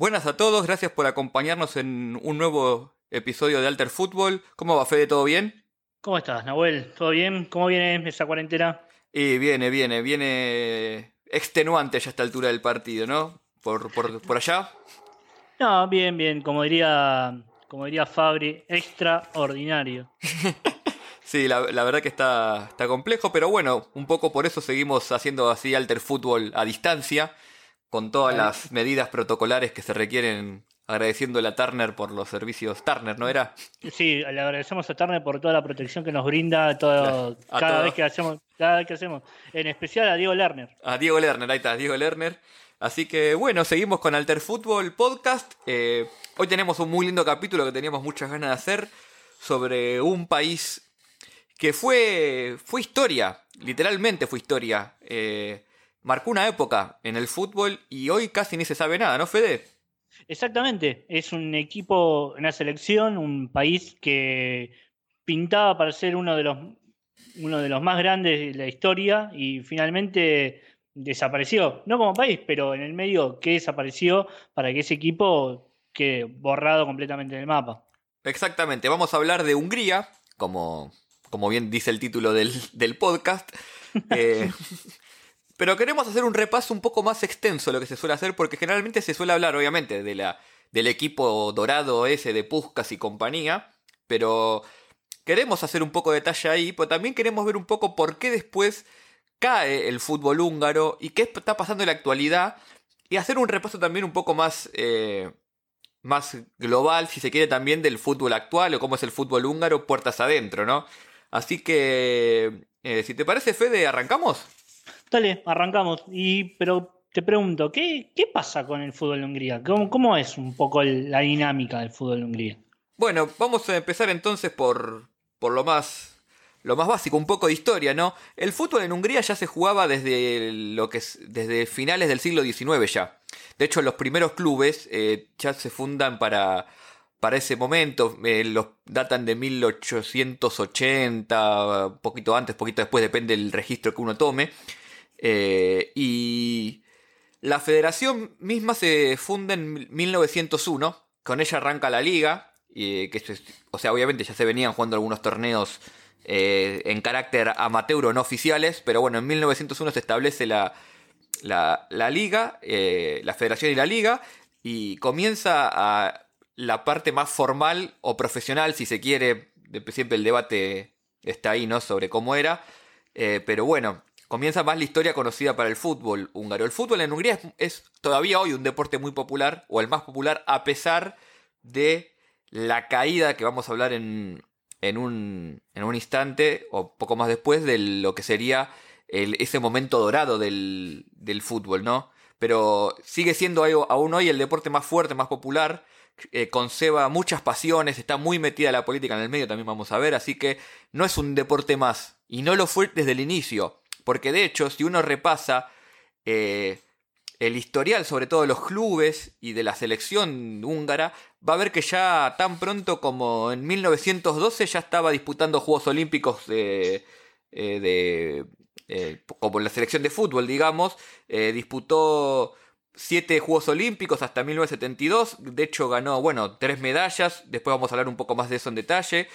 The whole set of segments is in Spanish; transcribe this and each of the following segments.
Buenas a todos, gracias por acompañarnos en un nuevo episodio de Alter Fútbol. ¿Cómo va Fede? ¿Todo bien? ¿Cómo estás, Nahuel? ¿Todo bien? ¿Cómo viene esa cuarentena? Y viene, viene, viene extenuante ya a esta altura del partido, ¿no? Por, por, por allá. No, bien, bien. Como diría, como diría Fabri, extraordinario. sí, la, la, verdad que está, está complejo, pero bueno, un poco por eso seguimos haciendo así Alter Fútbol a distancia con todas las medidas protocolares que se requieren, agradeciéndole a Turner por los servicios. Turner, ¿no era? Sí, le agradecemos a Turner por toda la protección que nos brinda todo, cada vez que hacemos, cada vez que hacemos. En especial a Diego Lerner. A Diego Lerner, ahí está, Diego Lerner. Así que bueno, seguimos con Alter Fútbol Podcast. Eh, hoy tenemos un muy lindo capítulo que teníamos muchas ganas de hacer sobre un país que fue, fue historia, literalmente fue historia. Eh, marcó una época en el fútbol y hoy casi ni se sabe nada, ¿no, Fede? Exactamente, es un equipo, una selección, un país que pintaba para ser uno de los, uno de los más grandes de la historia y finalmente desapareció, no como país, pero en el medio que desapareció para que ese equipo quede borrado completamente del mapa. Exactamente, vamos a hablar de Hungría, como, como bien dice el título del, del podcast. Eh, pero queremos hacer un repaso un poco más extenso de lo que se suele hacer, porque generalmente se suele hablar, obviamente, de la, del equipo dorado ese de Puskas y compañía, pero queremos hacer un poco de detalle ahí, pero también queremos ver un poco por qué después cae el fútbol húngaro y qué está pasando en la actualidad, y hacer un repaso también un poco más, eh, más global, si se quiere, también del fútbol actual o cómo es el fútbol húngaro puertas adentro, ¿no? Así que, eh, si te parece, Fede, ¿arrancamos? Dale, arrancamos. Y, pero te pregunto, ¿qué, qué pasa con el fútbol de Hungría? ¿Cómo, ¿Cómo, es un poco la dinámica del fútbol de Hungría? Bueno, vamos a empezar entonces por, por lo más lo más básico, un poco de historia, ¿no? El fútbol en Hungría ya se jugaba desde lo que es, desde finales del siglo XIX ya. De hecho, los primeros clubes eh, ya se fundan para, para ese momento. Eh, los datan de 1880, un poquito antes, poquito después, depende del registro que uno tome. Eh, y la federación misma se funda en 1901, con ella arranca la liga, que o sea, obviamente ya se venían jugando algunos torneos eh, en carácter amateur o no oficiales, pero bueno, en 1901 se establece la, la, liga, eh, la federación y la liga, y comienza a la parte más formal o profesional, si se quiere, siempre el debate está ahí, ¿no? Sobre cómo era, pero bueno, comienza más la historia conocida para el fútbol húngaro. El fútbol en Hungría es, todavía hoy un deporte muy popular, o el más popular, a pesar de la caída que vamos a hablar en, en, un, instante, o poco más después, de lo que sería ese momento dorado del, del, fútbol, ¿no? Pero sigue siendo aún hoy el deporte más fuerte, más popular, eh, conceba muchas pasiones, está muy metida la política en el medio, también vamos a ver, así que no es un deporte más, y no lo fue desde el inicio. Porque de hecho, si uno repasa eh, el historial, sobre todo de los clubes y de la selección húngara, va a ver que ya tan pronto como en 1912 ya estaba disputando Juegos Olímpicos de, eh, eh, como la selección de fútbol, digamos, disputó siete Juegos Olímpicos hasta 1972, de hecho ganó, bueno, tres medallas, después vamos a hablar un poco más de eso en detalle.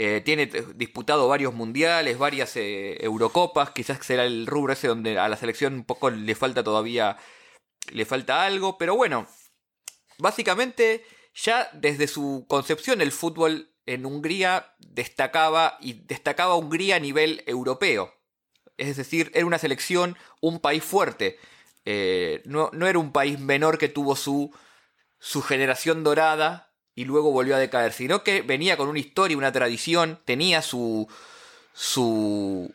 Eh, tiene disputado varios mundiales, varias eh, Eurocopas, quizás será el rubro ese donde a la selección un poco le falta todavía, le falta algo, pero bueno, básicamente ya desde su concepción el fútbol en Hungría destacaba y destacaba Hungría a nivel europeo. Es decir, era una selección, un país fuerte. Eh, no, no, era un país menor que tuvo su, su generación dorada y luego volvió a decaer, sino que venía con una historia, una tradición, tenía su, su,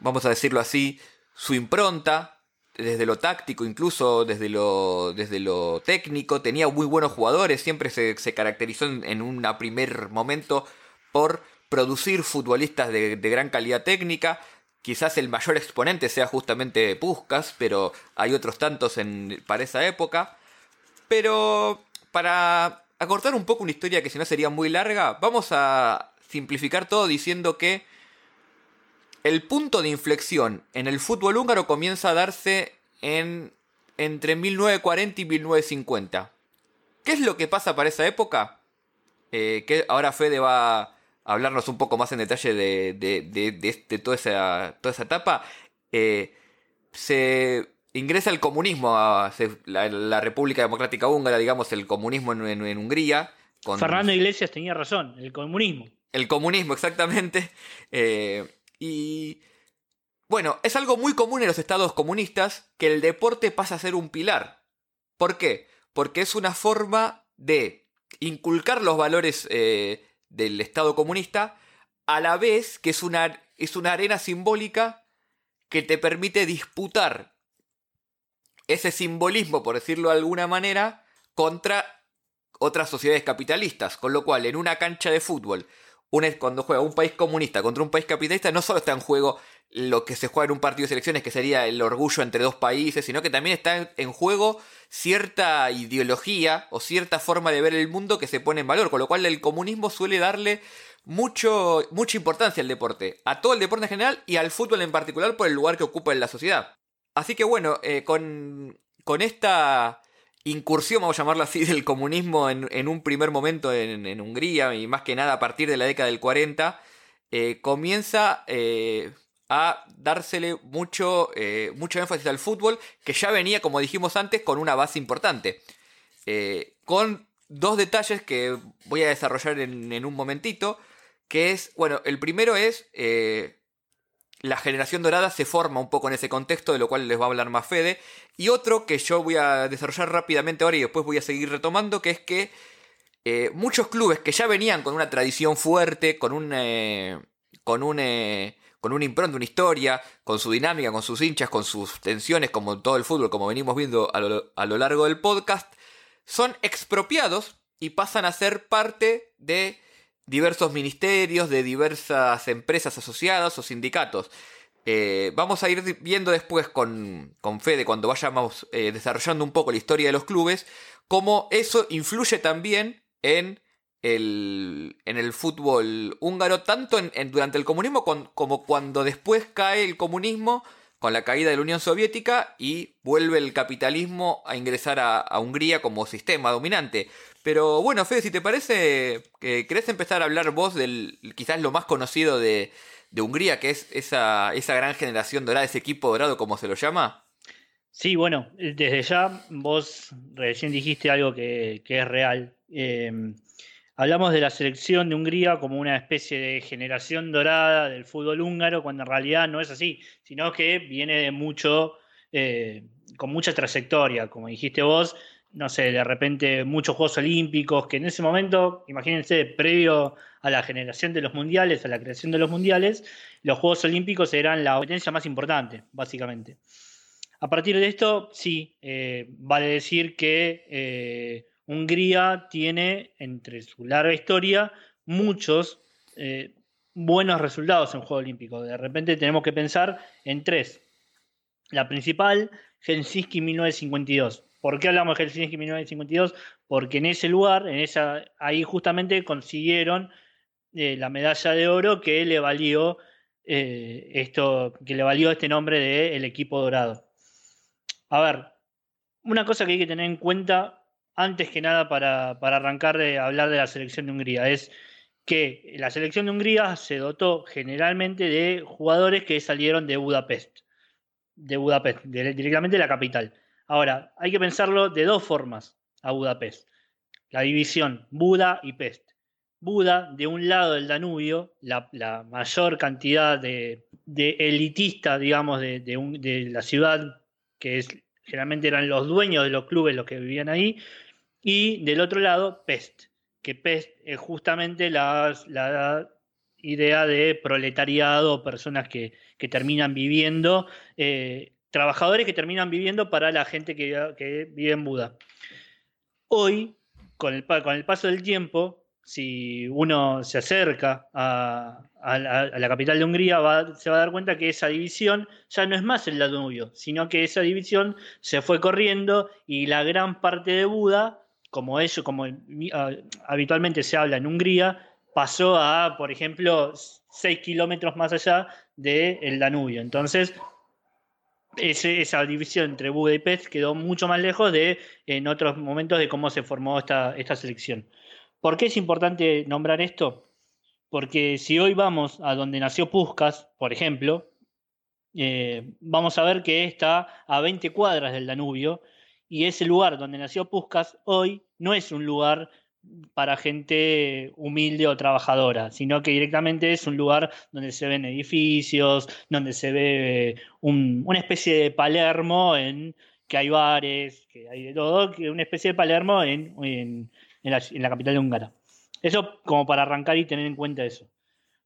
vamos a decirlo así, su impronta, desde lo táctico, incluso desde lo, desde lo técnico, tenía muy buenos jugadores, siempre se, caracterizó en, un primer momento por producir futbolistas de, de, gran calidad técnica. Quizás el mayor exponente sea justamente Puskas, pero hay otros tantos en, para esa época. Pero para acortar un poco una historia que si no sería muy larga, vamos a simplificar todo diciendo que el punto de inflexión en el fútbol húngaro comienza a darse en entre 1940 y 1950. ¿Qué es lo que pasa para esa época? Eh, que ahora Fede va a hablarnos un poco más en detalle de, de, este, toda, esa, toda esa etapa. Eh, se ingresa el comunismo a la, República Democrática Húngara, digamos, el comunismo en, Hungría. Fernando Iglesias tenía razón, el comunismo. El comunismo, exactamente. Eh, y bueno, es algo muy común en los estados comunistas que el deporte pasa a ser un pilar. ¿Por qué? Porque es una forma de inculcar los valores eh, del Estado comunista a la vez que es una, es una arena simbólica que te permite disputar ese simbolismo, por decirlo de alguna manera, contra otras sociedades capitalistas. Con lo cual, en una cancha de fútbol, cuando juega un país comunista contra un país capitalista, no solo está en juego lo que se juega en un partido de selecciones, que sería el orgullo entre dos países, sino que también está en juego cierta ideología o cierta forma de ver el mundo que se pone en valor, con lo cual el comunismo suele darle mucho, mucha importancia al deporte, a todo el deporte en general y al fútbol en particular por el lugar que ocupa en la sociedad. Así que bueno, eh, con, con, esta incursión, vamos a llamarla así, del comunismo en, un primer momento en, Hungría y más que nada a partir de la década del 40, eh, comienza eh, a dársele mucho, énfasis al fútbol, que ya venía, como dijimos antes, con una base importante. Con dos detalles que voy a desarrollar en, un momentito, que es, bueno, el primero es, la generación dorada se forma un poco en ese contexto, de lo cual les va a hablar más Fede, y otro que yo voy a desarrollar rápidamente ahora y después voy a seguir retomando, que es que muchos clubes que ya venían con una tradición fuerte, con un... con un con una impronta, una historia, con su dinámica, con sus hinchas, con sus tensiones, como todo el fútbol, como venimos viendo a lo, largo del podcast, son expropiados y pasan a ser parte de diversos ministerios, de diversas empresas asociadas o sindicatos. Eh, vamos a ir viendo después con, con Fede, cuando vayamos eh, desarrollando un poco la historia de los clubes, cómo eso influye también en el, en el fútbol húngaro, tanto en, durante el comunismo como cuando después cae el comunismo con la caída de la Unión Soviética y vuelve el capitalismo a ingresar a, Hungría como sistema dominante. Pero bueno, Fede, si te parece, que ¿querés empezar a hablar vos del quizás lo más conocido de, Hungría, que es esa, esa gran generación dorada, ese equipo dorado, como se lo llama? Sí, bueno, desde ya vos recién dijiste algo que, es real. Eh, Hablamos de la selección de Hungría como una especie de generación dorada del fútbol húngaro, cuando en realidad no es así, sino que viene de mucho, eh, con mucha trayectoria, como dijiste vos, no sé, de repente muchos Juegos Olímpicos, que en ese momento, imagínense, previo a la generación de los mundiales, a la creación de los mundiales, los Juegos Olímpicos eran la competencia más importante, básicamente. A partir de esto, sí, eh, vale decir que eh, Hungría tiene, entre su larga historia, muchos eh, buenos resultados en Juegos Olímpicos. De repente tenemos que pensar en tres. La principal, Helsinki 1952. ¿Por qué hablamos de Helsinki 1952? Porque en ese lugar, en esa, ahí justamente consiguieron eh, la medalla de oro que le valió eh, esto, que le valió este nombre de el equipo dorado. A ver, una cosa que hay que tener en cuenta antes que nada para, arrancar de hablar de la selección de Hungría, es que la selección de Hungría se dotó generalmente de jugadores que salieron de Budapest, de Budapest, directamente de la capital. Ahora, hay que pensarlo de dos formas a Budapest. La división Buda y Pest. Buda, de un lado del Danubio, la, mayor cantidad de, elitistas, digamos, de, de, la ciudad, que es, generalmente eran los dueños de los clubes los que vivían ahí, y del otro lado, Pest, que Pest es justamente la, idea de proletariado, personas que, terminan viviendo, eh, trabajadores que terminan viviendo para la gente que, vive en Buda. Hoy, con el, con el paso del tiempo, si uno se acerca a, la, capital de Hungría, se va a dar cuenta que esa división ya no es más el Danubio, sino que esa división se fue corriendo y la gran parte de Buda como eso, como ah, habitualmente se habla en Hungría, pasó a, por ejemplo, 6 kilómetros más allá del Danubio. Entonces, esa división entre Budapest quedó mucho más lejos de en otros momentos de cómo se formó esta, esta selección. ¿Por qué es importante nombrar esto? Porque si hoy vamos a donde nació Puskas, por ejemplo, eh, vamos a ver que está a 20 cuadras del Danubio y ese lugar donde nació Puskas hoy no es un lugar para gente humilde o trabajadora, sino que directamente es un lugar donde se ven edificios, donde se ve una especie de Palermo en que hay bares, que hay de todo, que una especie de Palermo en, en, la, en la capital húngara. Eso como para arrancar y tener en cuenta eso.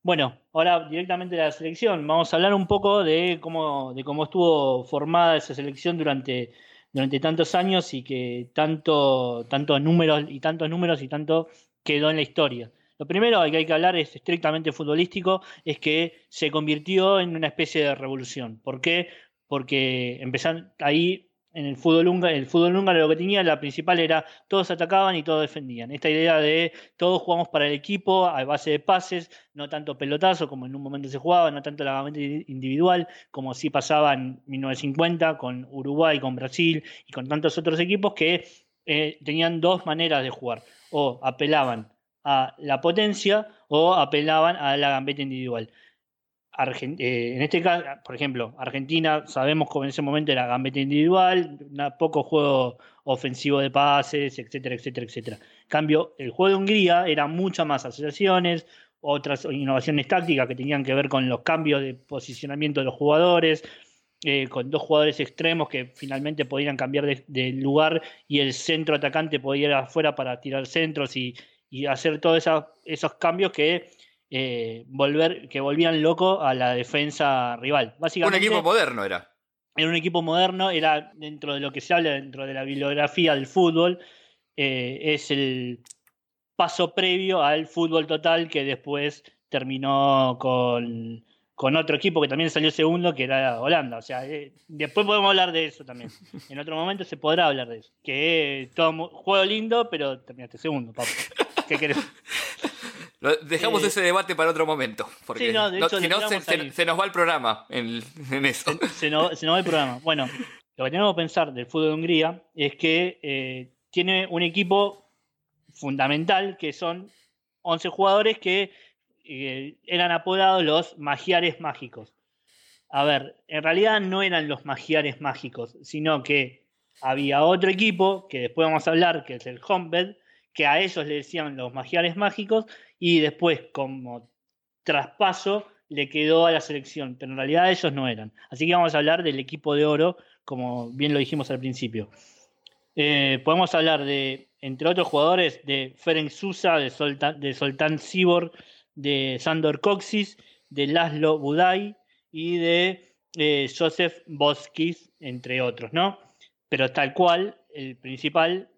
Bueno, ahora directamente la selección. Vamos a hablar un poco de cómo, de cómo estuvo formada esa selección durante durante tantos años y que tanto, tantos números y tantos números y tanto quedó en la historia. Lo primero que hay que hablar es estrictamente futbolístico, es que se convirtió en una especie de revolución. ¿Por qué? Porque empezaron ahí en el fútbol húngaro, el fútbol húngaro lo que tenía, la principal era todos atacaban y todos defendían. Esta idea de todos jugamos para el equipo a base de pases, no tanto pelotazo como en un momento se jugaba, no tanto la individual como sí pasaba en 1950 con Uruguay, con Brasil y con tantos otros equipos que eh, tenían dos maneras de jugar. O apelaban a la potencia o apelaban a la gambeta individual. Eh, en este caso, por ejemplo, Argentina, sabemos que en ese momento era gambeta individual, poco juego ofensivo de pases, etcétera, etcétera, etcétera. Cambio, el juego de Hungría era mucho más asociaciones, otras innovaciones tácticas que tenían que ver con los cambios de posicionamiento de los jugadores, eh, con dos jugadores extremos que finalmente podían cambiar de, lugar y el centro atacante podía ir afuera para tirar centros y, hacer todos esos cambios que eh, volver, que volvían loco a la defensa rival. Básicamente, un equipo moderno era. Era un equipo moderno, era dentro de lo que se habla, dentro de la bibliografía del fútbol, eh, es el paso previo al fútbol total que después terminó con, con otro equipo que también salió segundo, que era Holanda. O sea, eh, después podemos hablar de eso también. En otro momento se podrá hablar de eso. Que todo juego lindo, pero terminaste segundo, papá. ¿Qué querés? Dejamos eh, ese debate para otro momento. Porque si no, se, nos va el programa en, eso. Se, nos, va el programa. Bueno, lo que tenemos que pensar del fútbol de Hungría es que eh, tiene un equipo fundamental que son 11 jugadores que eh, eran apodados los magiares mágicos. A ver, en realidad no eran los magiares mágicos, sino que había otro equipo, que después vamos a hablar, que es el Hombed, que a ellos le decían los magiares mágicos, y después como traspaso le quedó a la selección, pero en realidad ellos no eran. Así que vamos a hablar del equipo de oro, como bien lo dijimos al principio. Eh, podemos hablar de, entre otros jugadores, de Ferenc Sousa, de, Soltan, de Soltán Sibor, de Sandor Coxis, de Laszlo Budai y de eh, Joseph Boskis, entre otros, ¿no? Pero tal cual, el principal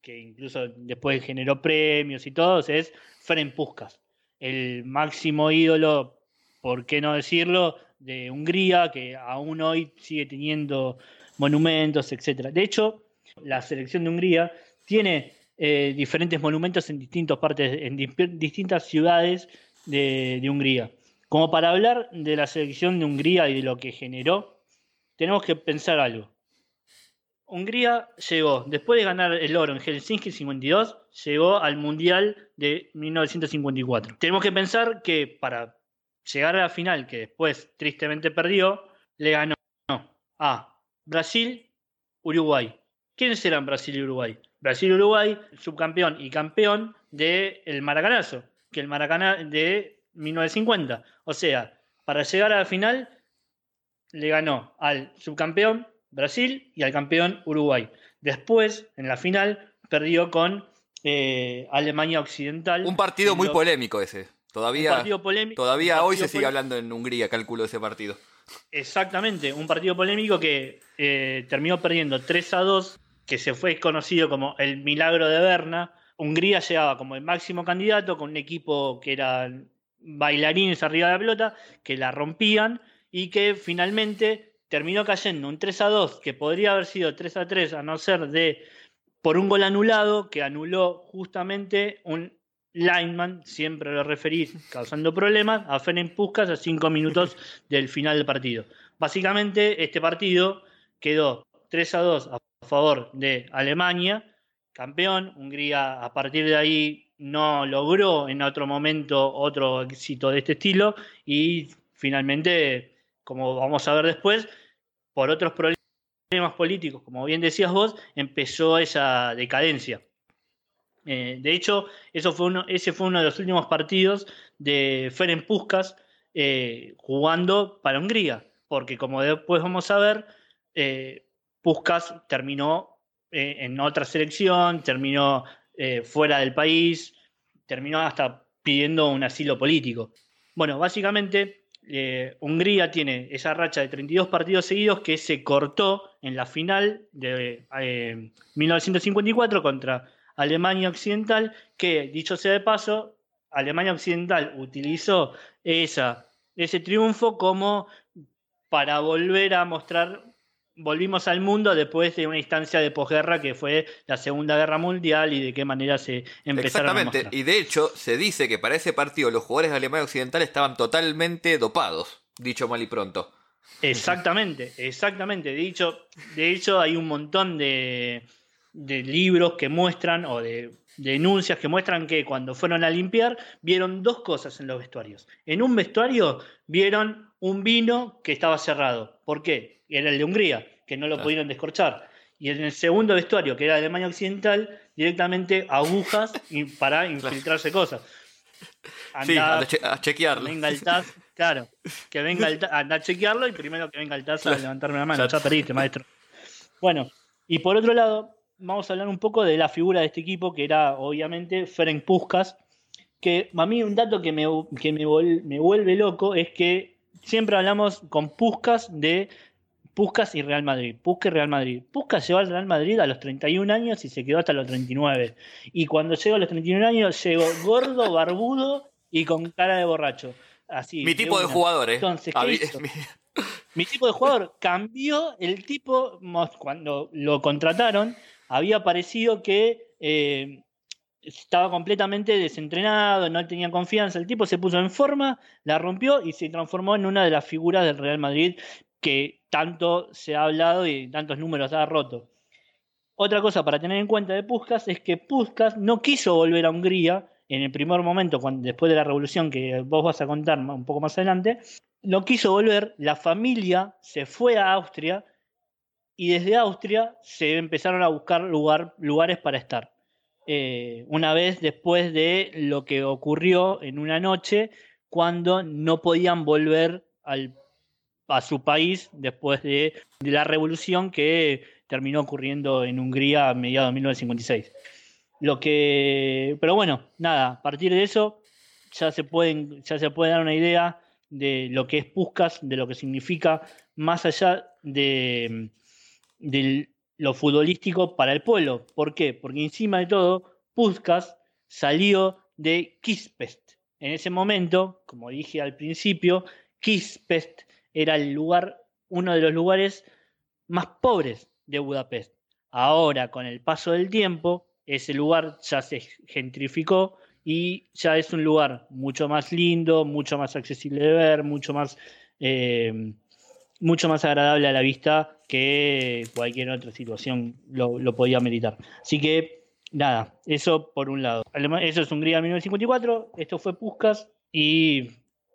que incluso después generó premios y todo, es Ferenc Puskas, el máximo ídolo, por qué no decirlo, de Hungría, que aún hoy sigue teniendo monumentos, etc. De hecho, la selección de Hungría tiene eh, diferentes monumentos en distintas partes, en distintas ciudades de, de Hungría. Como para hablar de la selección de Hungría y de lo que generó, tenemos que pensar algo. Hungría llegó, después de ganar el oro en Helsinki 52, llegó al Mundial de 1954. Tenemos que pensar que para llegar a la final, que después tristemente perdió, le ganó a Brasil, Uruguay. ¿Quiénes eran Brasil y Uruguay? Brasil y Uruguay, subcampeón y campeón del el Maracanazo, que el Maracaná de 1950. O sea, para llegar a la final, le ganó al subcampeón Brasil y al campeón Uruguay. Después, en la final, perdió con eh, Alemania Occidental. Un partido muy polémico ese. Todavía, todavía hoy se sigue hablando en Hungría, cálculo de ese partido. Exactamente, un partido polémico que eh, terminó perdiendo 3 a 2, que se fue conocido como el milagro de Berna. Hungría llegaba como el máximo candidato con un equipo que eran bailarines arriba de la pelota, que la rompían y que finalmente terminó cayendo un 3 a 2, que podría haber sido 3 a 3 a no ser de por un gol anulado, que anuló justamente un lineman, siempre lo referí causando problemas, a Ferenc Puskas a 5 minutos del final del partido. básicamente este partido quedó 3 a 2 a favor de Alemania, campeón. Hungría a partir de ahí no logró en otro momento otro éxito de este estilo y finalmente, como vamos a ver después, por otros problemas políticos, como bien decías vos, empezó esa decadencia. Eh, de hecho, eso fue uno, ese fue uno de los últimos partidos de Ferenc Puskas eh, jugando para Hungría, porque como después vamos a ver, eh, Puskas terminó en otra selección, terminó fuera del país, terminó hasta pidiendo un asilo político. Bueno, básicamente Hungría tiene esa racha de 32 partidos seguidos que se cortó en la final de 1954 contra Alemania Occidental, que dicho sea de paso, Alemania Occidental utilizó esa, ese triunfo como para volver a mostrar, volvimos al mundo después de una instancia de posguerra que fue la Segunda Guerra Mundial y de qué manera se empezaron Exactamente, a y de hecho se dice que para ese partido los jugadores de Alemania Occidental estaban totalmente dopados, dicho mal y pronto. Exactamente, exactamente. De de hecho hay un montón de, de libros que muestran o de denuncias que muestran que cuando fueron a limpiar vieron dos cosas en los vestuarios. En un vestuario vieron un vino que estaba cerrado. ¿Por qué? Era el de Hungría, que no lo pudieron descorchar. Y en el segundo vestuario, que era de Alemania Occidental, directamente agujas para infiltrarse cosas. sí, a, chequearlo. venga el TAS, claro, que venga el TAS, anda a chequearme y primero que venga el TAS a levantarme la mano. Ya perdiste, maestro. Bueno, y por otro lado, vamos a hablar un poco de la figura de este equipo, que era obviamente Ferenc Puskas, que a mí un dato que me, me, vuelve loco es que siempre hablamos con Puskas de Puskas y Real Madrid. Puskas y Real Madrid. Puskas llegó al Real Madrid a los 31 años y se quedó hasta los 39. Y cuando llegó a los 31 años, llegó gordo, barbudo y con cara de borracho. Así, Mi tipo de, jugador, ¿eh? Entonces, Mi tipo de jugador cambió el tipo cuando lo contrataron había parecido que eh, estaba completamente desentrenado, no tenía confianza. El tipo se puso en forma, la rompió y se transformó en una de las figuras del Real Madrid que tanto se ha hablado y tantos números ha roto. Otra cosa para tener en cuenta de Puskas es que Puskas no quiso volver a Hungría en el primer momento, cuando, después de la revolución que vos vas a contar un poco más adelante, no quiso volver, la familia se fue a Austria y desde Austria se empezaron a buscar lugar, lugares para estar. Eh, una vez después de lo que ocurrió en una noche cuando no podían volver al, a su país después de, la revolución que terminó ocurriendo en Hungría a mediados de 1956. Lo que, pero bueno, nada, a partir de eso ya se, pueden, ya se puede dar una idea de lo que es Puskas, de lo que significa, más allá de, de lo futbolístico para el pueblo. ¿Por qué? Porque encima de todo, Puskas salió de Kispest. En ese momento, como dije al principio, Kispest era el lugar, uno de los lugares más pobres de Budapest. Ahora, con el paso del tiempo, ese lugar ya se gentrificó y ya es un lugar mucho más lindo, mucho más accesible de ver, mucho más eh, mucho más agradable a la vista que cualquier otra situación lo, podía meditar. Así que, nada, eso por un lado. Eso es Hungría 1954, esto fue Puskas y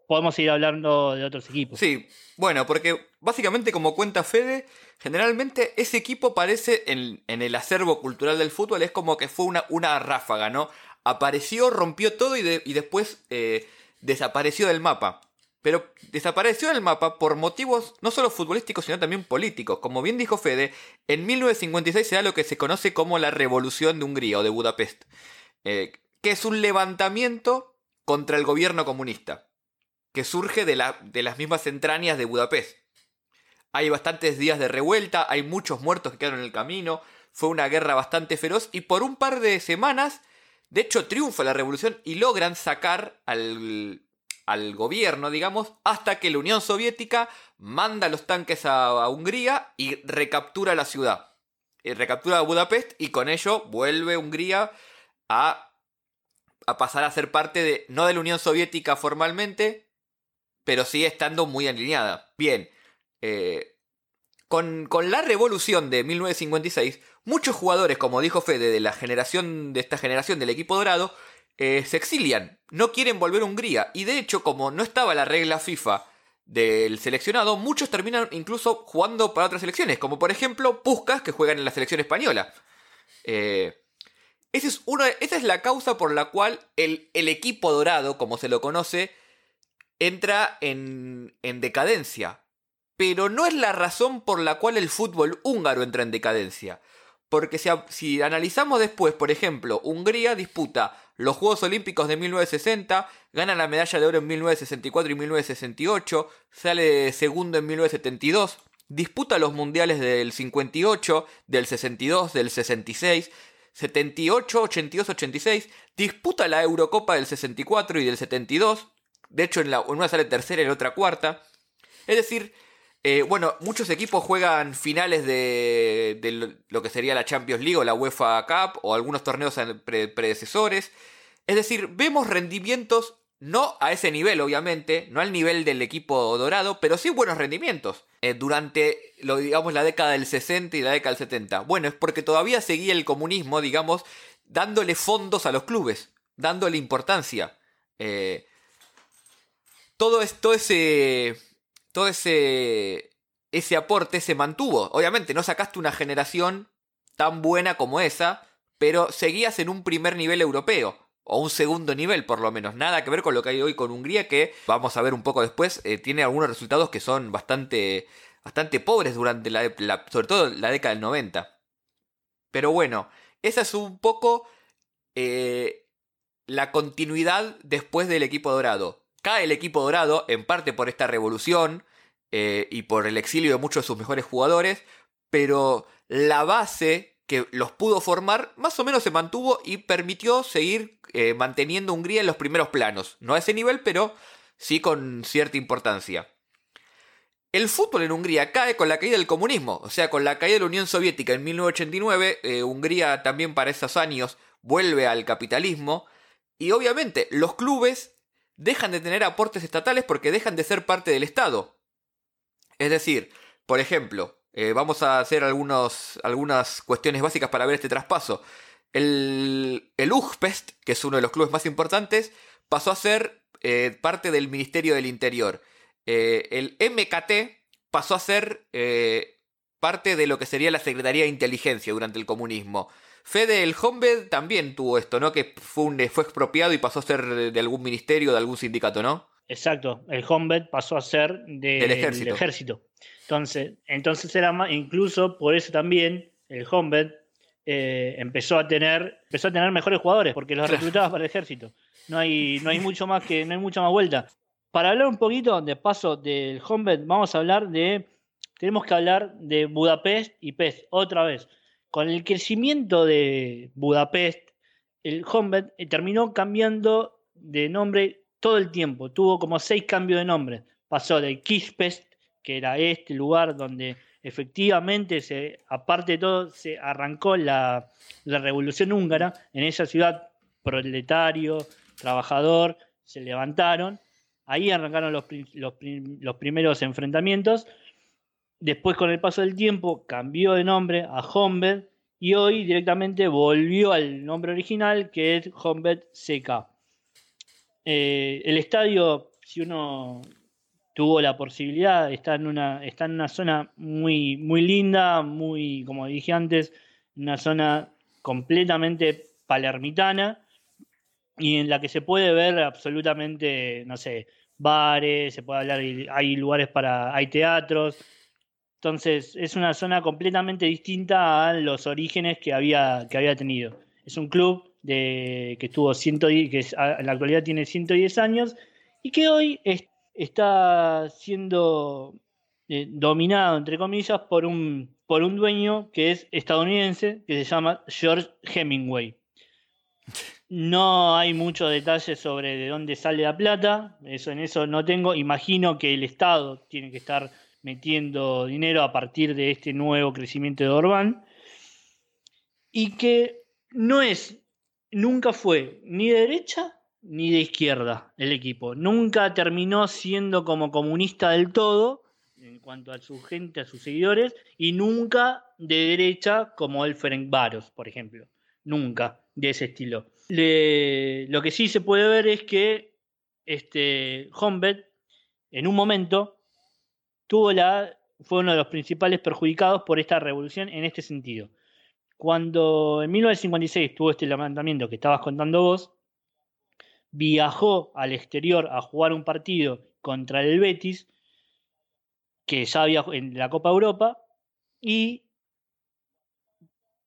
podemos ir hablando de otros equipos. Sí, bueno, porque básicamente como cuenta Fede, generalmente ese equipo parece en, el acervo cultural del fútbol, es como que fue una, una ráfaga, ¿no? Apareció, rompió todo y, y después eh, desapareció del mapa pero desapareció del mapa por motivos no solo futbolísticos, sino también políticos. Como bien dijo Fede, en 1956 se da lo que se conoce como la Revolución de Hungría o de Budapest, eh, que es un levantamiento contra el gobierno comunista, que surge de, de las mismas entrañas de Budapest. Hay bastantes días de revuelta, hay muchos muertos que quedaron en el camino, fue una guerra bastante feroz y por un par de semanas, de hecho, triunfa la revolución y logran sacar al, al gobierno, digamos, hasta que la Unión Soviética manda los tanques a, Hungría y recaptura la ciudad. Y recaptura Budapest y con ello vuelve Hungría a, a pasar a ser parte de, no de la Unión Soviética formalmente, pero sigue estando muy alineada. Bien, Eh, con, la revolución de 1956, muchos jugadores, como dijo Fede, de la generación, de esta generación del equipo dorado, eh, se exilian, no quieren volver a Hungría. Y de hecho, como no estaba la regla FIFA del seleccionado, muchos terminan incluso jugando para otras selecciones, como por ejemplo Puskas, que juegan en la selección española. Eh, esa, es una, esa es la causa por la cual el, el, equipo dorado, como se lo conoce, entra en, en decadencia. Pero no es la razón por la cual el fútbol húngaro entra en decadencia. Porque si, si, analizamos después, por ejemplo, Hungría disputa los Juegos Olímpicos de 1960, gana la medalla de oro en 1964 y 1968, sale segundo en 1972, disputa los mundiales del 58, del 62, del 66, 78, 82, 86, disputa la Eurocopa del 64 y del 72, de hecho en, la, una sale tercera y en otra cuarta. Es decir, eh, bueno, muchos equipos juegan finales de, lo que sería la Champions League o la UEFA Cup o algunos torneos predecesores. Es decir, vemos rendimientos no a ese nivel, obviamente, no al nivel del equipo dorado, pero sí buenos rendimientos. Eh, durante, lo, digamos, la década del 60 y la década del 70. Bueno, es porque todavía seguía el comunismo, digamos, dándole fondos a los clubes, dándole importancia. Eh, todo, esto, ese, todo ese, ese aporte se mantuvo. Obviamente, no sacaste una generación tan buena como esa, pero seguías en un primer nivel europeo o un segundo nivel por lo menos. Nada que ver con lo que hay hoy con Hungría, que vamos a ver un poco después, eh, tiene algunos resultados que son bastante, bastante pobres durante la, sobre todo la década del 90. Pero bueno, esa es un poco eh, la continuidad después del equipo dorado. Cae el equipo dorado, en parte por esta revolución eh, y por el exilio de muchos de sus mejores jugadores, pero la base que los pudo formar, más o menos se mantuvo y permitió seguir eh, manteniendo Hungría en los primeros planos. No a ese nivel, pero sí con cierta importancia. El fútbol en Hungría cae con la caída del comunismo, o sea, con la caída de la Unión Soviética en 1989, eh, Hungría también para esos años vuelve al capitalismo y obviamente los clubes dejan de tener aportes estatales porque dejan de ser parte del Estado. Es decir, por ejemplo, eh, vamos a hacer algunos, algunas cuestiones básicas para ver este traspaso. El, el UGPEST, que es uno de los clubes más importantes, pasó a ser eh, parte del Ministerio del Interior. Eh, el MKT pasó a ser parte de lo que sería la Secretaría de Inteligencia durante el comunismo. Fede, el Hombed también tuvo esto, ¿no? Que fue, fue expropiado y pasó a ser de algún ministerio, de algún sindicato, ¿no? Exacto, el Hombed pasó a ser del ejército. Entonces, entonces era más, incluso por eso también el Hombed eh, empezó a tener empezó a tener mejores jugadores porque los reclutaba para el ejército. No hay, no hay mucho más que no hay mucha más vuelta. Para hablar un poquito de paso del Hombed, vamos a hablar de tenemos que hablar de Budapest y Pest otra vez. Con el crecimiento de Budapest, el Hombed eh, terminó cambiando de nombre todo el tiempo. Tuvo como seis cambios de nombre. Pasó de Kispest que era este lugar donde efectivamente, se, aparte de todo, se arrancó la, revolución húngara, en esa ciudad proletario, trabajador, se levantaron, ahí arrancaron los, primeros enfrentamientos, después con el paso del tiempo cambió de nombre a Hombed y hoy directamente volvió al nombre original que es Hombed CK. Eh, el estadio, si uno tuvo la posibilidad, está en una, está en una zona muy, muy linda, muy, como dije antes, una zona completamente palermitana y en la que se puede ver absolutamente, no sé, bares, se puede hablar, hay lugares para, hay teatros. Entonces es una zona completamente distinta a los orígenes que había, que había tenido. Es un club de, que estuvo 110, que en la actualidad tiene 110 años y que hoy está siendo eh, dominado, entre comillas, por un, por un dueño que es estadounidense, que se llama George Hemingway. No hay muchos detalles sobre de dónde sale la plata, eso en eso no tengo. Imagino que el Estado tiene que estar metiendo dinero a partir de este nuevo crecimiento de Orbán y que no es, nunca fue ni de derecha ni de izquierda el equipo. Nunca terminó siendo como comunista del todo. en cuanto a su gente, a sus seguidores, y nunca de derecha como el Varos, por ejemplo. Nunca de ese estilo. lo que sí se puede ver es que este, Humbert, en un momento, tuvo la, fue uno de los principales perjudicados por esta revolución en este sentido. Cuando en 1956 tuvo este levantamiento que estabas contando vos, viajó al exterior a jugar un partido contra el Betis, que ya había en la Copa Europa, y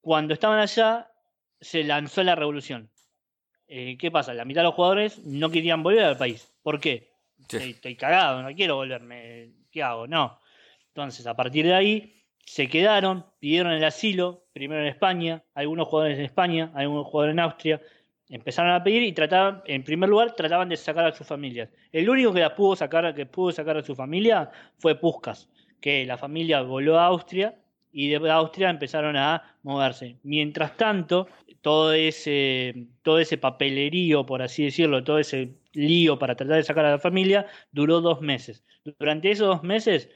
cuando estaban allá se lanzó la revolución. Eh, ¿Qué pasa? La mitad de los jugadores no querían volver al país. ¿Por qué? Estoy, cagado, no quiero volverme. ¿Qué hago? No. Entonces, a partir de ahí, se quedaron, pidieron el asilo, primero en España, algunos jugadores en España, algunos jugadores en Austria, empezaron a pedir y trataban, en primer lugar, trataban de sacar a sus familias. El único que la pudo sacar, que pudo sacar a su familia fue Puskas, que la familia voló a Austria y de Austria empezaron a moverse. Mientras tanto, todo ese, todo ese papelerío, por así decirlo, todo ese lío para tratar de sacar a la familia, duró dos meses. Durante esos dos meses,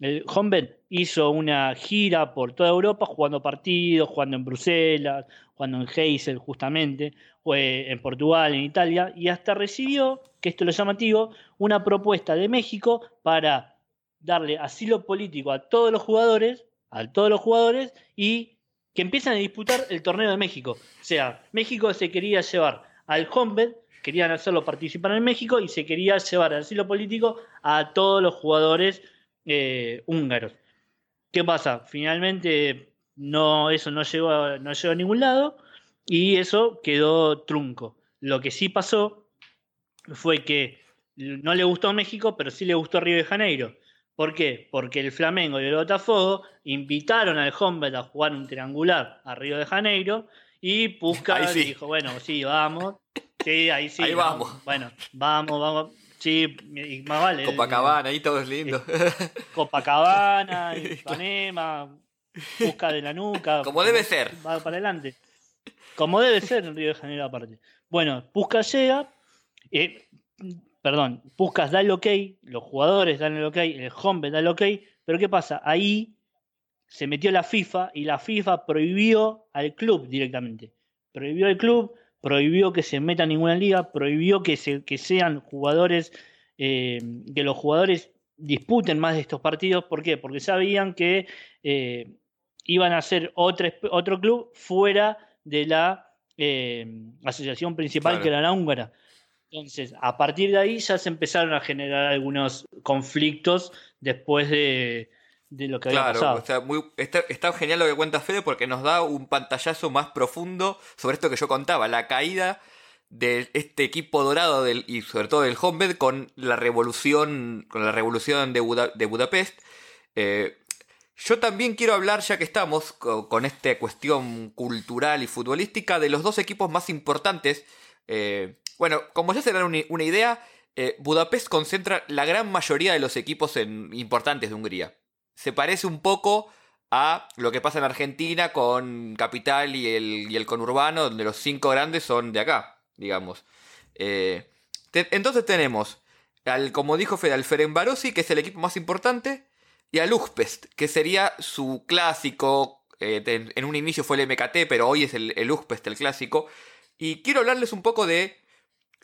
el Honved hizo una gira por toda Europa jugando partidos, jugando en Bruselas, jugando en Heysel justamente, en Portugal, en Italia, y hasta recibió, que esto es lo llamativo, una propuesta de México para darle asilo político a todos los jugadores, a todos los jugadores, y que empiezan a disputar el torneo de México. O sea, México se quería llevar al Honved, querían hacerlo participar en México y se quería llevar al asilo político a todos los jugadores eh, húngaros. ¿Qué pasa? Finalmente no, eso no llegó, no llegó a ningún lado y eso quedó trunco. Lo que sí pasó fue que no le gustó México, pero sí le gustó Río de Janeiro. ¿Por qué? Porque el Flamengo y el Botafogo invitaron al Humboldt a jugar un triangular a Río de Janeiro y Puskas dijo, bueno, sí, vamos. Sí, ahí sí. Ahí vamos. Bueno, vamos, vamos. Sí, más vale. Copacabana, ahí todo es lindo. Copacabana, Ipanema, Busca de la nuca. Como debe ser. Va para adelante. Como debe ser en Río de Janeiro aparte. Bueno, Puskas llega, eh, perdón, Puskas da el ok, los jugadores dan el ok, el home da el ok, pero ¿qué pasa? Ahí se metió la FIFA y la FIFA prohibió al club directamente. Prohibió al club, prohibió que se meta en ninguna liga, prohibió que, se, que sean jugadores, eh, que los jugadores disputen más de estos partidos. ¿Por qué? Porque sabían que eh, iban a ser otro, otro club fuera de la eh, asociación principal que era la húngara. Entonces, a partir de ahí ya se empezaron a generar algunos conflictos después de, lo que había pasado. está, genial lo que cuenta Fede porque nos da un pantallazo más profundo sobre esto que yo contaba, la caída de este equipo dorado del, y sobre todo del Hombed con la revolución, con la revolución de, Budapest. Eh, yo también quiero hablar, ya que estamos con, esta cuestión cultural y futbolística, de los dos equipos más importantes. Eh, bueno, como ya se dan una, idea, eh, Budapest concentra la gran mayoría de los equipos importantes de Hungría. Se parece un poco a lo que pasa en Argentina con Capital y el, y el conurbano, donde los cinco grandes son de acá, digamos. Eh, entonces tenemos, al, como dijo Fede, al Ferenbarosi, que es el equipo más importante, y a Luchpest, que sería su clásico. Eh, en un inicio fue el MKT, pero hoy es el, el el clásico. Y quiero hablarles un poco de,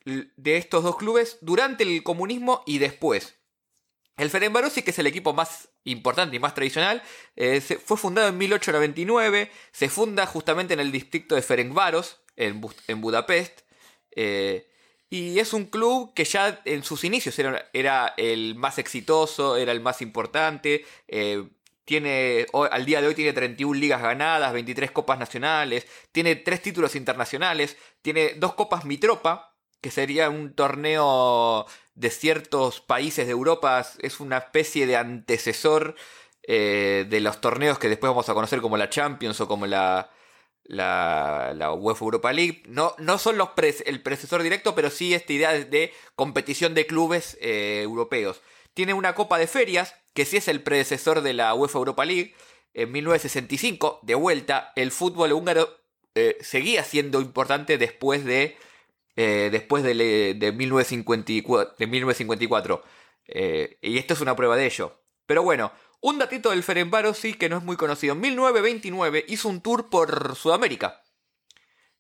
de estos dos clubes durante el comunismo y después. El Ferencvárosi, que es el equipo más importante y más tradicional, eh, fue fundado en 1899, se funda justamente en el distrito de Ferencváros, en, en Budapest. Eh, y es un club que ya en sus inicios era, era el más exitoso, era el más importante. Eh, tiene, al día de hoy tiene 31 ligas ganadas, 23 copas nacionales, tiene 3 títulos internacionales, tiene 2 copas Mitropa, que sería un torneo de ciertos países de Europa, es una especie de antecesor eh, de los torneos que después vamos a conocer como la Champions o como la, la, UEFA Europa League. No, no son los el predecesor directo, pero sí esta idea de, competición de clubes eh, europeos. Tiene una Copa de Ferias, que sí es el predecesor de la UEFA Europa League. En 1965, de vuelta, el fútbol húngaro eh, seguía siendo importante después de, eh, después de, de, 1954. De 1954. y esto es una prueba de ello. Pero bueno, un datito del Ferencvárosi que no es muy conocido. En 1929 hizo un tour por Sudamérica.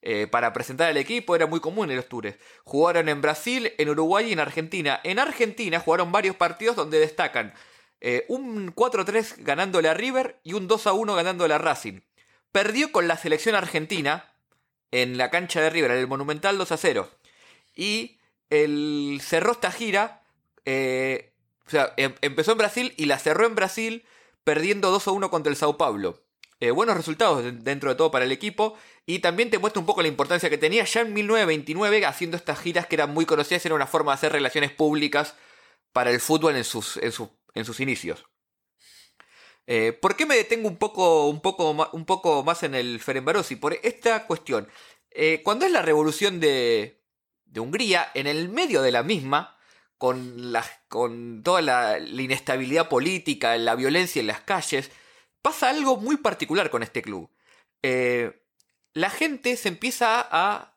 Eh, para presentar al equipo era muy común en los tours. Jugaron en Brasil, en Uruguay y en Argentina. En Argentina jugaron varios partidos donde destacan eh, un 4-3 ganándole a River y un 2-1 ganándole a Racing. Perdió con la selección argentina en la cancha de River, en el Monumental 2-0. Y el cerró esta gira eh, o sea, em, empezó en Brasil y la cerró en Brasil perdiendo 2 a 1 contra el Sao Paulo. Eh, buenos resultados dentro de todo para el equipo y también te muestra un poco la importancia que tenía ya en 1929 haciendo estas giras que eran muy conocidas, era una forma de hacer relaciones públicas para el fútbol en sus, en sus inicios. Eh, ¿Por qué me detengo un poco, un poco, un poco más en el Ferenbarosi? Por esta cuestión. Eh, cuando es la revolución de, Hungría, en el medio de la misma, con, con toda la, inestabilidad política, la violencia en las calles, pasa algo muy particular con este club. Eh, la gente se empieza a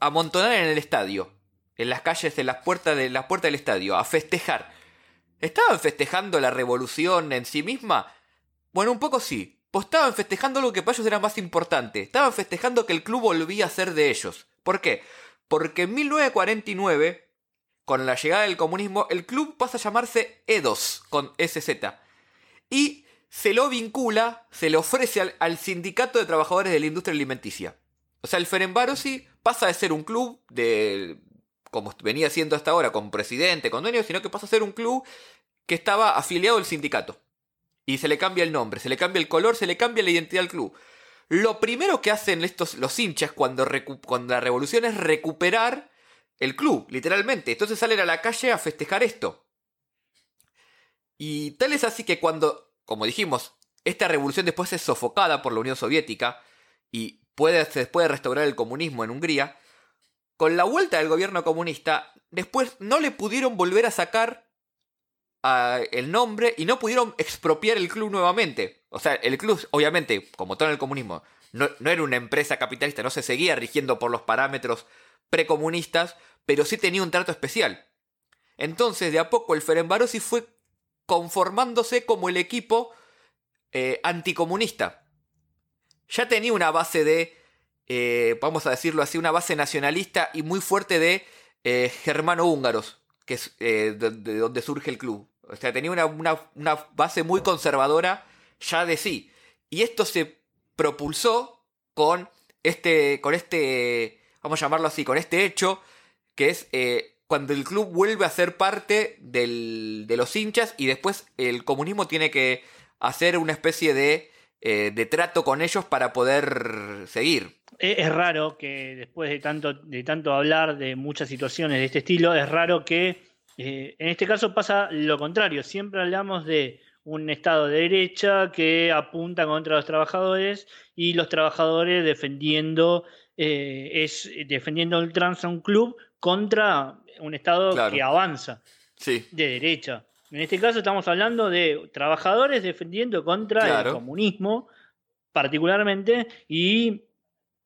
amontonar en el estadio, en las calles, en las puertas, de, la puerta del estadio, a festejar. ¿Estaban festejando la revolución en sí misma? Bueno, un poco sí. Pues estaban festejando lo que para ellos era más importante. Estaban festejando que el club volvía a ser de ellos. ¿Por qué? Porque en 1949 con la llegada del comunismo, el club pasa a llamarse EDOS, con SZ. Y se lo vincula, se le ofrece al, sindicato de trabajadores de la industria alimenticia. O sea, el Ferenbarosi pasa de ser un club de. Como venía siendo hasta ahora, con presidente, con dueño, sino que pasa a ser un club que estaba afiliado al sindicato. Y se le cambia el nombre, se le cambia el color, se le cambia la identidad al club. Lo primero que hacen estos, los hinchas cuando, cuando la revolución es recuperar el club, literalmente. Entonces salen a la calle a festejar esto. Y tal es así que cuando, como dijimos, esta revolución después es sofocada por la Unión Soviética y puede, se puede restaurar el comunismo en Hungría, con la vuelta del gobierno comunista, después no le pudieron volver a sacar el nombre y no pudieron expropiar el club nuevamente. O sea, el club, obviamente, como todo en el comunismo, no, no era una empresa capitalista, no se seguía rigiendo por los parámetros precomunistas, pero sí tenía un trato especial. Entonces, de a poco, el Ferenbarosi fue conformándose como el equipo eh, anticomunista. Ya tenía una base de, eh, vamos a decirlo así, una base nacionalista y muy fuerte de eh, germano-húngaros, que es de, donde surge el club. O sea, tenía una, una base muy conservadora ya de sí. Y esto se propulsó con este, con este vamos a llamarlo así, con este hecho, que es eh, cuando el club vuelve a ser parte de los hinchas y después el comunismo tiene que hacer una especie de, eh, de trato con ellos para poder seguir. Es raro que después de tanto, de tanto hablar de muchas situaciones de este estilo, es raro que eh, en este caso pasa lo contrario. Siempre hablamos de un Estado de derecha que apunta contra los trabajadores y los trabajadores defendiendo eh, es defendiendo el trans a un club contra un Estado que avanza sí. de derecha. En este caso estamos hablando de trabajadores defendiendo contra el comunismo, particularmente, y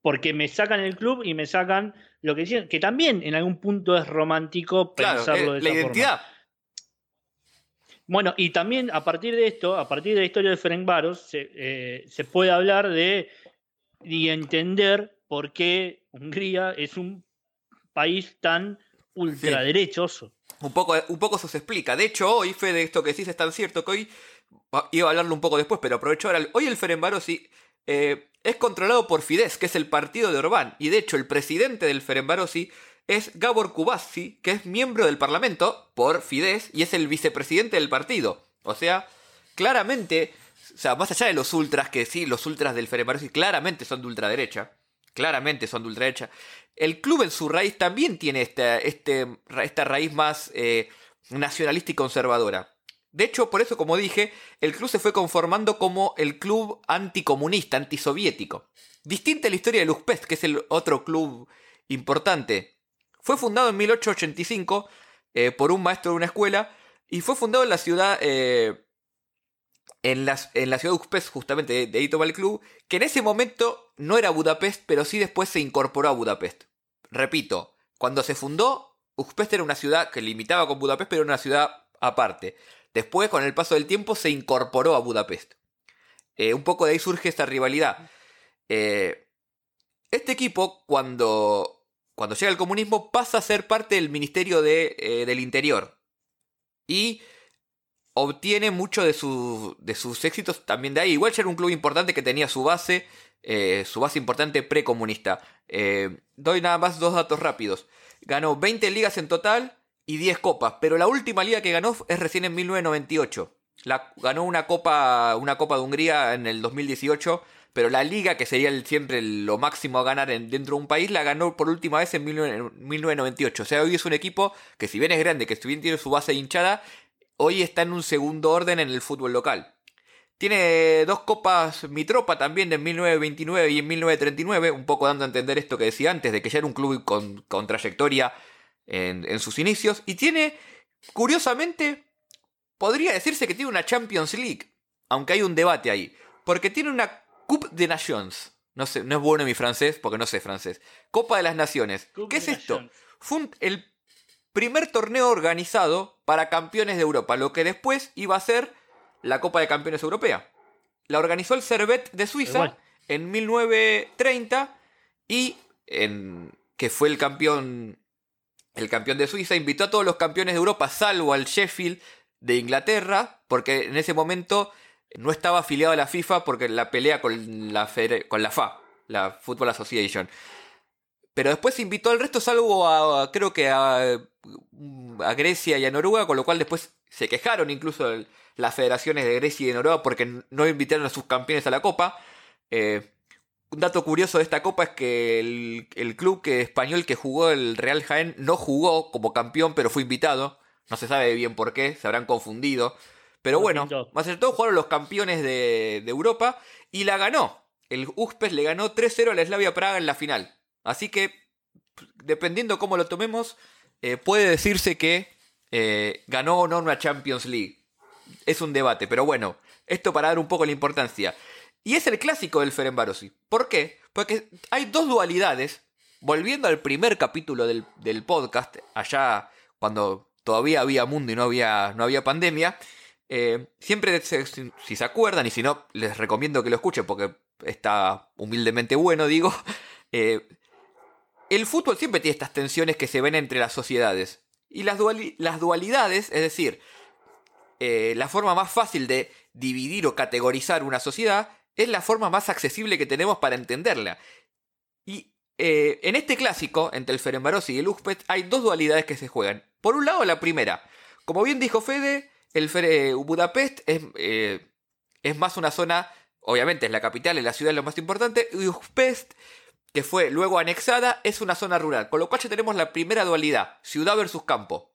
porque me sacan el club y me sacan lo que decían, que también en algún punto es romántico pensarlo eh, de esa la identidad. Bueno, y también a partir de esto, a partir de la historia de Ferenc Varos, se, eh, se puede hablar de y entender por qué Hungría es un país tan ultraderechoso. Un poco, un poco eso se explica. De hecho, hoy, de esto que decís es tan cierto que hoy, iba a hablarlo un poco después, pero aprovecho ahora. Hoy el Ferenbarosi eh, es controlado por Fidesz, que es el partido de Orbán. Y de hecho, el presidente del Ferenbarosi es Gabor Kubasi, que es miembro del parlamento por Fidesz y es el vicepresidente del partido. O sea, claramente, o sea, más allá de los ultras, que sí, los ultras del Ferenbarosi claramente son de ultraderecha claramente son de ultraderecha. El club en su raíz también tiene esta, este, esta raíz más eh, nacionalista y conservadora. De hecho, por eso, como dije, el club se fue conformando como el club anticomunista, antisoviético. Distinta a la historia de Uspest, que es el otro club importante. Fue fundado en 1885 eh, por un maestro de una escuela y fue fundado en la ciudad eh, en la, ciudad de Uspest, justamente de, ahí toma el club, que en ese momento no era Budapest, pero sí después se incorporó a Budapest. Repito, cuando se fundó, Uspest era una ciudad que limitaba con Budapest, pero era una ciudad aparte. Después, con el paso del tiempo, se incorporó a Budapest. Eh, un poco de ahí surge esta rivalidad. Eh, este equipo, cuando, cuando llega al comunismo, pasa a ser parte del Ministerio de, eh, del Interior. Y obtiene mucho de, de, sus éxitos también de ahí. Igual era un club importante que tenía su base, su base importante precomunista. doy nada más dos datos rápidos. Ganó 20 ligas en total y 10 copas, pero la última liga que ganó es recién en 1998. La, ganó una copa, una copa de Hungría en el 2018, pero la liga, que sería siempre lo máximo a ganar dentro de un país, la ganó por última vez en 1998. O sea, hoy es un equipo que si bien es grande, que si bien tiene su base hinchada, hoy está en un segundo orden en el fútbol local. Tiene dos copas Mitropa también en 1929 y en 1939, un poco dando a entender esto que decía antes, de que ya era un club con, trayectoria en, en, sus inicios. Y tiene, curiosamente, podría decirse que tiene una Champions League, aunque hay un debate ahí, porque tiene una Coupe de Nations. No sé, no es bueno mi francés porque no sé francés. Copa de las Naciones. ¿Qué es esto? Fue el primer torneo organizado para campeones de Europa, lo que después iba a ser la Copa de Campeones Europea. La organizó el Servet de Suiza en 1930 y en, que fue el campeón el campeón de Suiza invitó a todos los campeones de Europa salvo al Sheffield de Inglaterra, porque en ese momento no estaba afiliado a la FIFA porque la pelea con la, la FA, la Football Association. Pero después invitó al resto, salvo a, creo que a, a, Grecia y a Noruega, con lo cual después se quejaron incluso las federaciones de Grecia y de Noruega porque no invitaron a sus campeones a la Copa. Eh, un dato curioso de esta copa es que el, el, club que, español que jugó el Real Jaén no jugó como campeón, pero fue invitado. No se sabe bien por qué, se habrán confundido. Pero bueno, más de todo jugaron los campeones de, Europa y la ganó. El Uspes le ganó 3-0 a la Slavia Praga en la final. Así que, dependiendo cómo lo tomemos, eh, puede decirse que eh, ganó o no una Champions League. Es un debate, pero bueno, esto para dar un poco la importancia. Y es el clásico del Ferenbarosi. ¿Por qué? Porque hay dos dualidades. Volviendo al primer capítulo del, del podcast, allá cuando todavía había mundo y no había, no había pandemia, eh, siempre, si, se acuerdan, y si no, les recomiendo que lo escuchen porque está humildemente bueno, digo, eh, el fútbol siempre tiene estas tensiones que se ven entre las sociedades. Y las, las dualidades, es decir, eh, la forma más fácil de dividir o categorizar una sociedad es la forma más accesible que tenemos para entenderla. Y en este clásico, entre el Ferenbaros y el Uspet, hay dos dualidades que se juegan. Por un lado, la primera. Como bien dijo Fede, el Budapest es, eh, es más una zona, obviamente es la capital, es la ciudad lo más importante, y que fue luego anexada, es una zona rural. Con lo cual ya tenemos la primera dualidad, ciudad versus campo.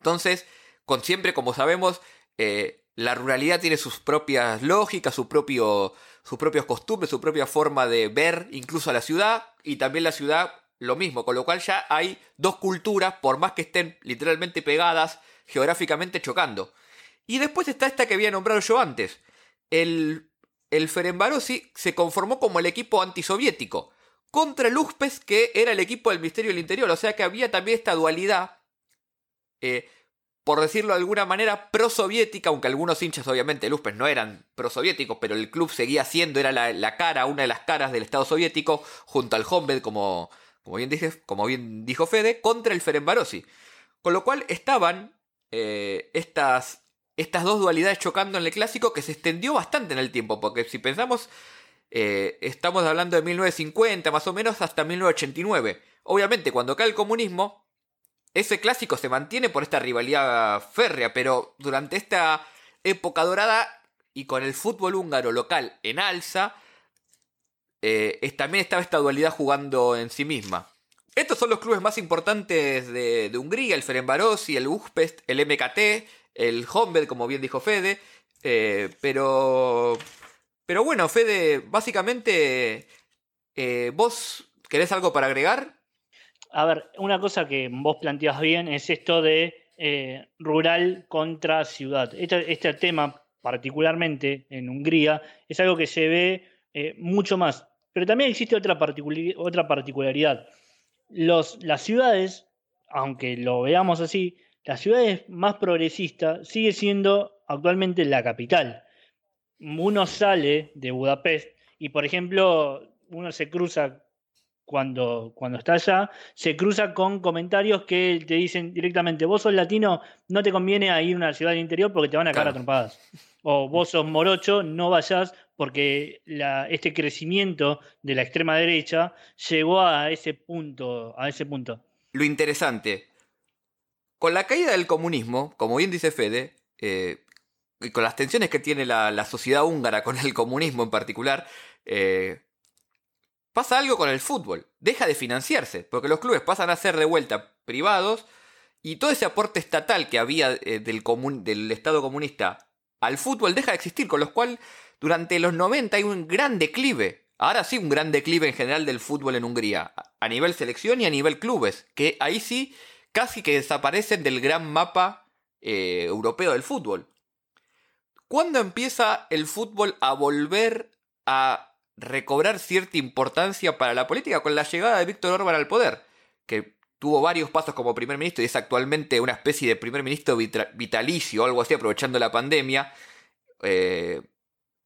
Entonces, con siempre, como sabemos, eh, la ruralidad tiene sus propias lógicas, su propio, sus propios costumbres, su propia forma de ver incluso a la ciudad, y también la ciudad lo mismo, con lo cual ya hay dos culturas, por más que estén literalmente pegadas, geográficamente chocando. Y después está esta que había nombrado yo antes. El, el Ferenbarosi se conformó como el equipo antisoviético, contra el Uspes, que era el equipo del Ministerio del Interior, o sea que había también esta dualidad, eh, por decirlo de alguna manera, pro-soviética, aunque algunos hinchas obviamente el Uspes no eran pro-soviéticos, pero el club seguía siendo, era la, cara, una de las caras del Estado soviético, junto al Honved como como bien, como bien dijo Fede, contra el Ferenbarosi. Con lo cual estaban eh, estas, estas dos dualidades chocando en el clásico que se extendió bastante en el tiempo, porque si pensamos, eh, estamos hablando de 1950 más o menos hasta 1989. Obviamente, cuando cae el comunismo, ese clásico se mantiene por esta rivalidad férrea, pero durante esta época dorada y con el fútbol húngaro local en alza, eh, también estaba esta dualidad jugando en sí misma. Estos son los clubes más importantes de, Hungría, el Ferenbarosi, el Uspest, el MKT, el Honved, como bien dijo Fede. Eh, pero, pero bueno, Fede, básicamente, eh, ¿vos querés algo para agregar? A ver, una cosa que vos planteas bien es esto de rural contra ciudad. Este, tema, particularmente en Hungría, es algo que se ve mucho más pero también existe otra, otra particularidad. Los, las ciudades, aunque lo veamos así, las ciudades más progresistas sigue siendo actualmente la capital. Uno sale de Budapest y, por ejemplo, uno se cruza cuando, cuando está allá, se cruza con comentarios que te dicen directamente, vos sos latino, no te conviene ir a una ciudad del interior porque te van a cagar a trompadas. O vos sos morocho, no vayas porque este crecimiento de la extrema derecha llegó a ese punto, a ese punto. Lo interesante, con la caída del comunismo, como bien dice Fede, eh, y con las tensiones que tiene la, sociedad húngara con el comunismo en particular, eh, pasa algo con el fútbol. Deja de financiarse, porque los clubes pasan a ser de vuelta privados y todo ese aporte estatal que había eh, del, del Estado comunista al fútbol deja de existir, con lo cual durante los 90 hay un gran declive. Ahora sí, un gran declive en general del fútbol en Hungría, a nivel selección y a nivel clubes, que ahí sí casi que desaparecen del gran mapa eh, europeo del fútbol. ¿Cuándo empieza el fútbol a volver a recobrar cierta importancia para la política? Con la llegada de Víctor Orbán al poder, que tuvo varios pasos como primer ministro y es actualmente una especie de primer ministro vitalicio o algo así, aprovechando la pandemia. Eh,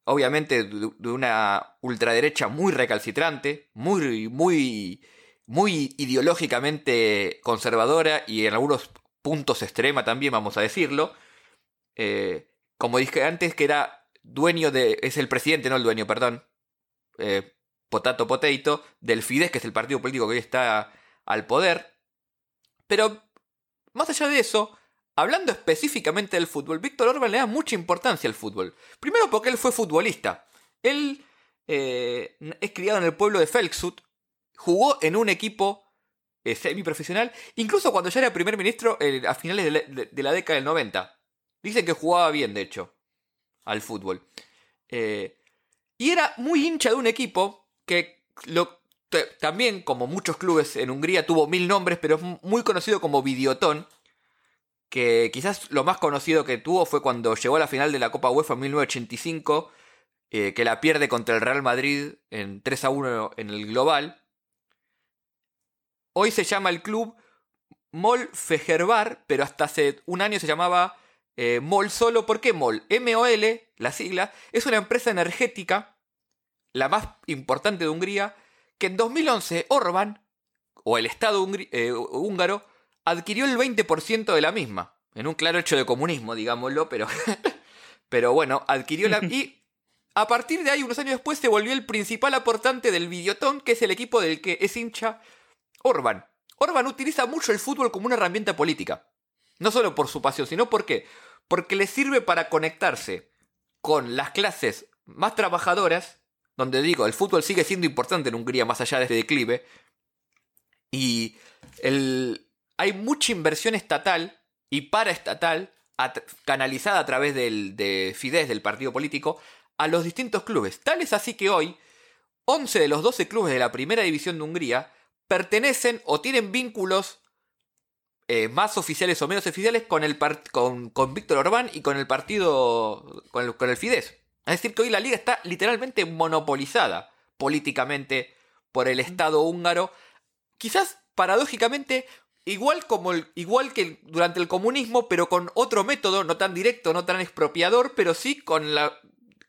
obviamente de una ultraderecha muy recalcitrante, muy, muy muy ideológicamente conservadora y en algunos puntos extrema también, vamos a decirlo. Eh, como dije antes, que era dueño de. es el presidente, no el dueño, perdón. Eh, potato Potato, del Fidesz, que es el partido político que hoy está al poder. Pero, más allá de eso, hablando específicamente del fútbol, Víctor Orban le da mucha importancia al fútbol. Primero porque él fue futbolista. Él eh, es criado en el pueblo de Felksut, jugó en un equipo eh, semiprofesional, incluso cuando ya era primer ministro eh, a finales de la, década del 90. Dicen que jugaba bien, de hecho, al fútbol. Y era muy hincha de un equipo que lo, también, como muchos clubes en Hungría, tuvo mil nombres, pero es muy conocido como Videotón. Que quizás lo más conocido que tuvo fue cuando llegó a la final de la Copa UEFA en 1985, que la pierde contra el Real Madrid en 3 a 1 en el global. Hoy se llama el club Mol Fejerbar, pero hasta hace un año se llamaba eh, Mol solo. ¿Por qué Mol? M-O-L, la sigla, es una empresa energética, la más importante de Hungría, que en 2011 Orban, o el Estado eh, húngaro, adquirió el 20% de la misma. En un claro hecho de comunismo, digámoslo, pero, pero bueno, adquirió la... Y a partir de ahí, unos años después, se volvió el principal aportante del Videotón, que es el equipo del que es hincha Orban. Orban utiliza mucho el fútbol como una herramienta política. No solo por su pasión, sino porque porque le sirve para conectarse con las clases más trabajadoras, donde digo, el fútbol sigue siendo importante en Hungría más allá de este declive, y hay mucha inversión estatal y paraestatal canalizada a través del, de Fidesz, del partido político, a los distintos clubes. Tal es así que hoy, 11 de los 12 clubes de la primera división de Hungría pertenecen o tienen vínculos eh, más oficiales o menos oficiales con, el con Víctor Orbán y con el partido, con el, con el Fidesz. Es decir, que hoy la liga está literalmente monopolizada políticamente por el Estado húngaro. Quizás paradójicamente igual, como igual que durante el comunismo, pero con otro método, no tan directo, no tan expropiador, pero sí con la,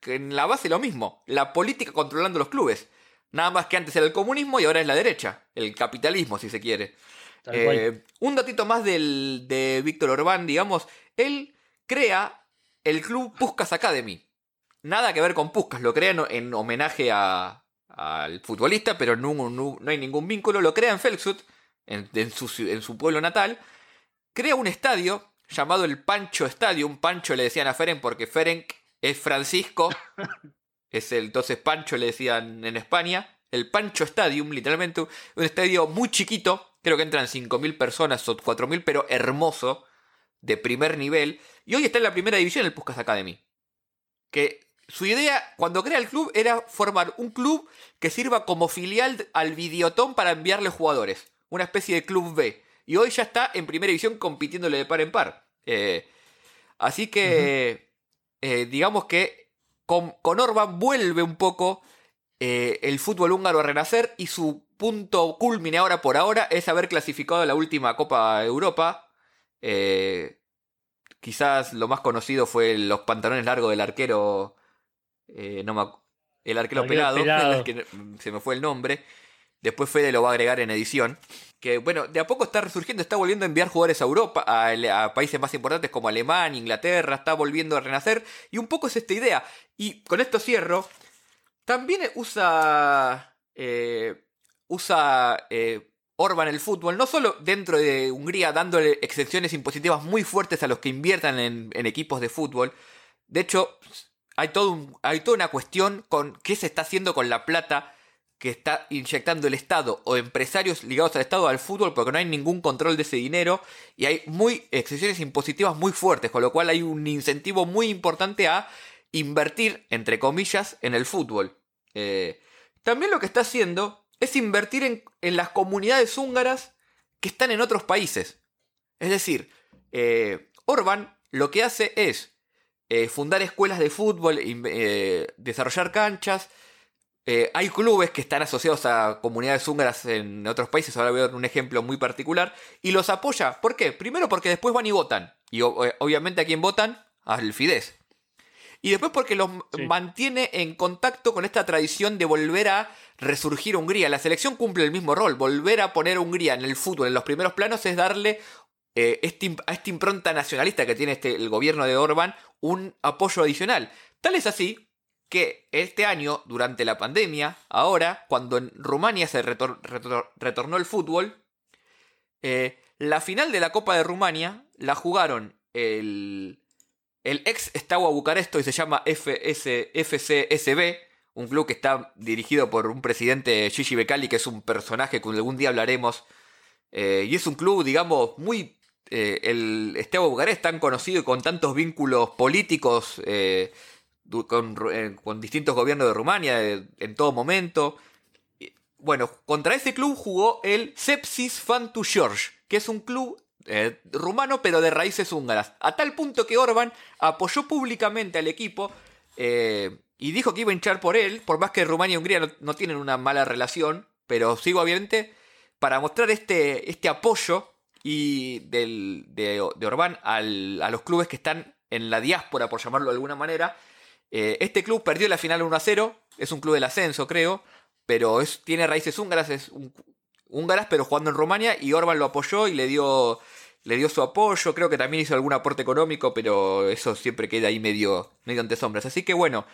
en la base lo mismo, la política controlando los clubes. Nada más que antes era el comunismo y ahora es la derecha. El capitalismo, si se quiere. Eh, un datito más del, de Víctor Orbán, digamos. Él crea el club Puskas Academy. Nada que ver con Puskas, lo crea en, homenaje al futbolista, pero no, no, hay ningún vínculo. Lo crea en Felksut, en, su, en su pueblo natal. Crea un estadio llamado el Pancho Stadium. Pancho le decían a Ferenc porque Ferenc es Francisco es el entonces Pancho, le decían en España, el Pancho Stadium, literalmente un estadio muy chiquito, creo que entran 5.000 personas o 4.000, pero hermoso, de primer nivel, y hoy está en la primera división el Puskas Academy. Que su idea, cuando crea el club, era formar un club que sirva como filial al Videotón para enviarle jugadores, una especie de club B. Y hoy ya está en primera división compitiéndole de par en par. Eh, así que, eh, digamos que con, Orban vuelve un poco eh, el fútbol húngaro a renacer y su punto culmine ahora por ahora es haber clasificado a la última Copa Europa quizás lo más conocido fue los pantalones largos del arquero. Eh, no me, el arquero, pelado, que se me fue el nombre. Después Fede lo va a agregar en edición. Que bueno, de a poco está resurgiendo, está volviendo a enviar jugadores a Europa, a, países más importantes como Alemania, Inglaterra, está volviendo a renacer. Y un poco es esta idea. Y con esto cierro. También usa. Eh, usa. Eh, Orban el fútbol, no solo dentro de Hungría dándole excepciones impositivas muy fuertes a los que inviertan en, equipos de fútbol. De hecho, hay, toda una cuestión con qué se está haciendo con la plata que está inyectando el Estado o empresarios ligados al Estado al fútbol porque no hay ningún control de ese dinero y hay muy excepciones impositivas muy fuertes, con lo cual hay un incentivo muy importante a invertir, entre comillas, en el fútbol. Eh, también lo que está haciendo es invertir en, las comunidades húngaras que están en otros países. Es decir, eh, Orban lo que hace es eh, fundar escuelas de fútbol, desarrollar canchas, eh, hay clubes que están asociados a comunidades húngaras en otros países, ahora voy a dar un ejemplo muy particular, y los apoya. ¿Por qué? Primero porque después van y votan. Y eh, obviamente a quién votan? Al Fidesz. Y después porque los mantiene en contacto con esta tradición de volver a resurgir Hungría. La selección cumple el mismo rol. Volver a poner a Hungría en el fútbol en los primeros planos es darle eh, este a esta impronta nacionalista que tiene este, el gobierno de Orban un apoyo adicional. Tal es así que este año, durante la pandemia, ahora, cuando en Rumania se retornó el fútbol, eh, la final de la Copa de Rumania la jugaron el, el ex Steaua Bucaresto y se llama FS, FCSB, un club que está dirigido por un presidente Gigi Becali, que es un personaje que algún día hablaremos. Eh, y es un club, digamos, muy. Eh, el Steaua Bucarest tan conocido y con tantos vínculos políticos eh, con, distintos gobiernos de Rumania en todo momento. Bueno, contra ese club jugó el Sepsis Fantu George, que es un club eh, rumano pero de raíces húngaras. A tal punto que Orban apoyó públicamente al equipo eh, y dijo que iba a hinchar por él, por más que Rumania y Hungría no, tienen una mala relación, pero sigo obviamente para mostrar este, este apoyo y del, de, de Orbán a los clubes que están en la diáspora, por llamarlo de alguna manera, eh, este club perdió la final 1 a 0, es un club del ascenso, creo, pero es, tiene raíces húngaras, es húngaras, pero jugando en Rumania, y Orban lo apoyó y le dio, le dio su apoyo, creo que también hizo algún aporte económico, pero eso siempre queda ahí medio, medio ante sombras. Así que bueno,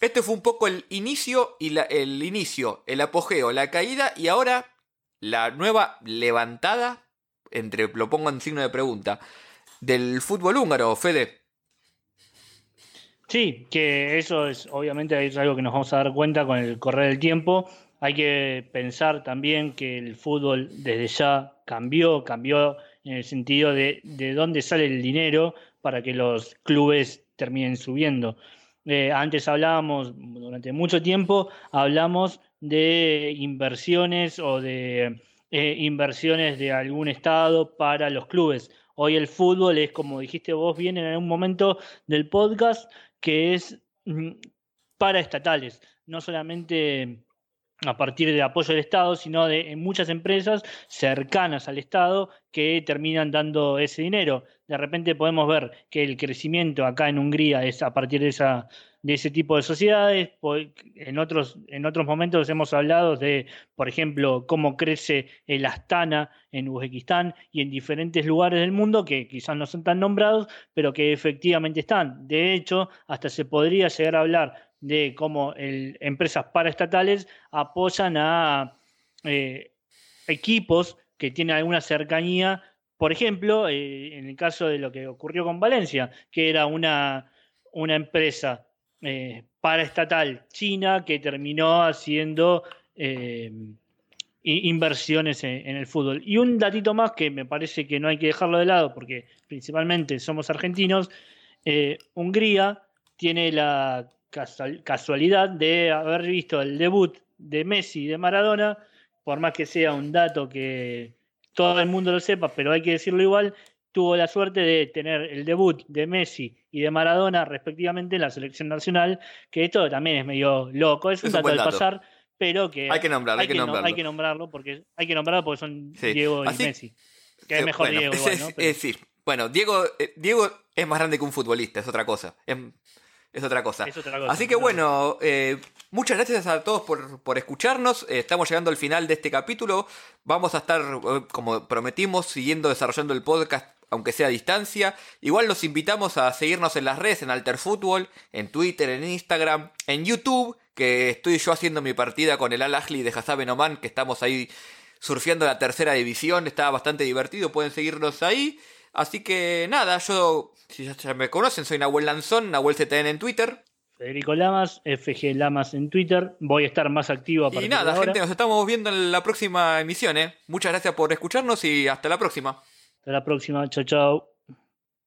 este fue un poco el inicio y el inicio, el apogeo, la caída y ahora la nueva levantada, entre lo pongo en signo de pregunta, del fútbol húngaro, Fede. Sí, que eso es obviamente es algo que nos vamos a dar cuenta con el correr del tiempo. Hay que pensar también que el fútbol desde ya cambió, cambió en el sentido de, de dónde sale el dinero para que los clubes terminen subiendo. Eh, antes hablábamos, durante mucho tiempo, hablamos de inversiones o de eh, inversiones de algún estado para los clubes. Hoy el fútbol es, como dijiste vos bien en algún momento del podcast, que es mm, para estatales, no solamente a partir del apoyo del Estado, sino de muchas empresas cercanas al Estado que terminan dando ese dinero. De repente podemos ver que el crecimiento acá en Hungría es a partir de esa de ese tipo de sociedades. En otros, en otros momentos hemos hablado de, por ejemplo, cómo crece el Astana en Uzbekistán y en diferentes lugares del mundo que quizás no son tan nombrados, pero que efectivamente están. De hecho, hasta se podría llegar a hablar de cómo empresas paraestatales apoyan a eh, equipos que tienen alguna cercanía. Por ejemplo, eh, en el caso de lo que ocurrió con Valencia, que era una, una empresa eh, paraestatal china que terminó haciendo eh, inversiones en, el fútbol. Y un datito más que me parece que no hay que dejarlo de lado porque principalmente somos argentinos, Hungría tiene la casualidad de haber visto el debut de Messi y de Maradona, por más que sea un dato que todo el mundo lo sepa, pero hay que decirlo igual, tuvo la suerte de tener el debut de Messi y de Maradona respectivamente en la selección nacional, que esto también es medio loco, es un, dato, de pasar, pero que hay que nombrarlo, hay, que, nombrarlo. hay que porque hay que nombrarlo porque son Diego y Messi. Que es mejor Diego es, igual, ¿no? Es decir, Bueno, Diego, eh, Diego es más grande que un futbolista, es otra cosa. Es, es otra cosa. Es otra cosa. Así que bueno, eh, muchas gracias a todos por, por escucharnos. Eh, estamos llegando al final de este capítulo. Vamos a estar, eh, como prometimos, siguiendo desarrollando el podcast, aunque sea a distancia. Igual los invitamos a seguirnos en las redes, en Alter Fútbol, en Twitter, en Instagram, en YouTube, que estoy yo haciendo mi partida con el Al Ahly de Hassabe Oman, que estamos ahí surfeando la tercera división. Está bastante divertido, pueden seguirnos ahí. Así que nada, yo, si ya- me conocen, soy Nahuel Lanzón, Nahuel CTN en Twitter. Federico Lamas, FG Lamas en Twitter. Voy a estar más activo a Y partir nada, de ahora. gente, nos estamos viendo en la próxima emisión, ¿eh? Muchas gracias por escucharnos y hasta la próxima. Hasta la próxima. Chao, chao.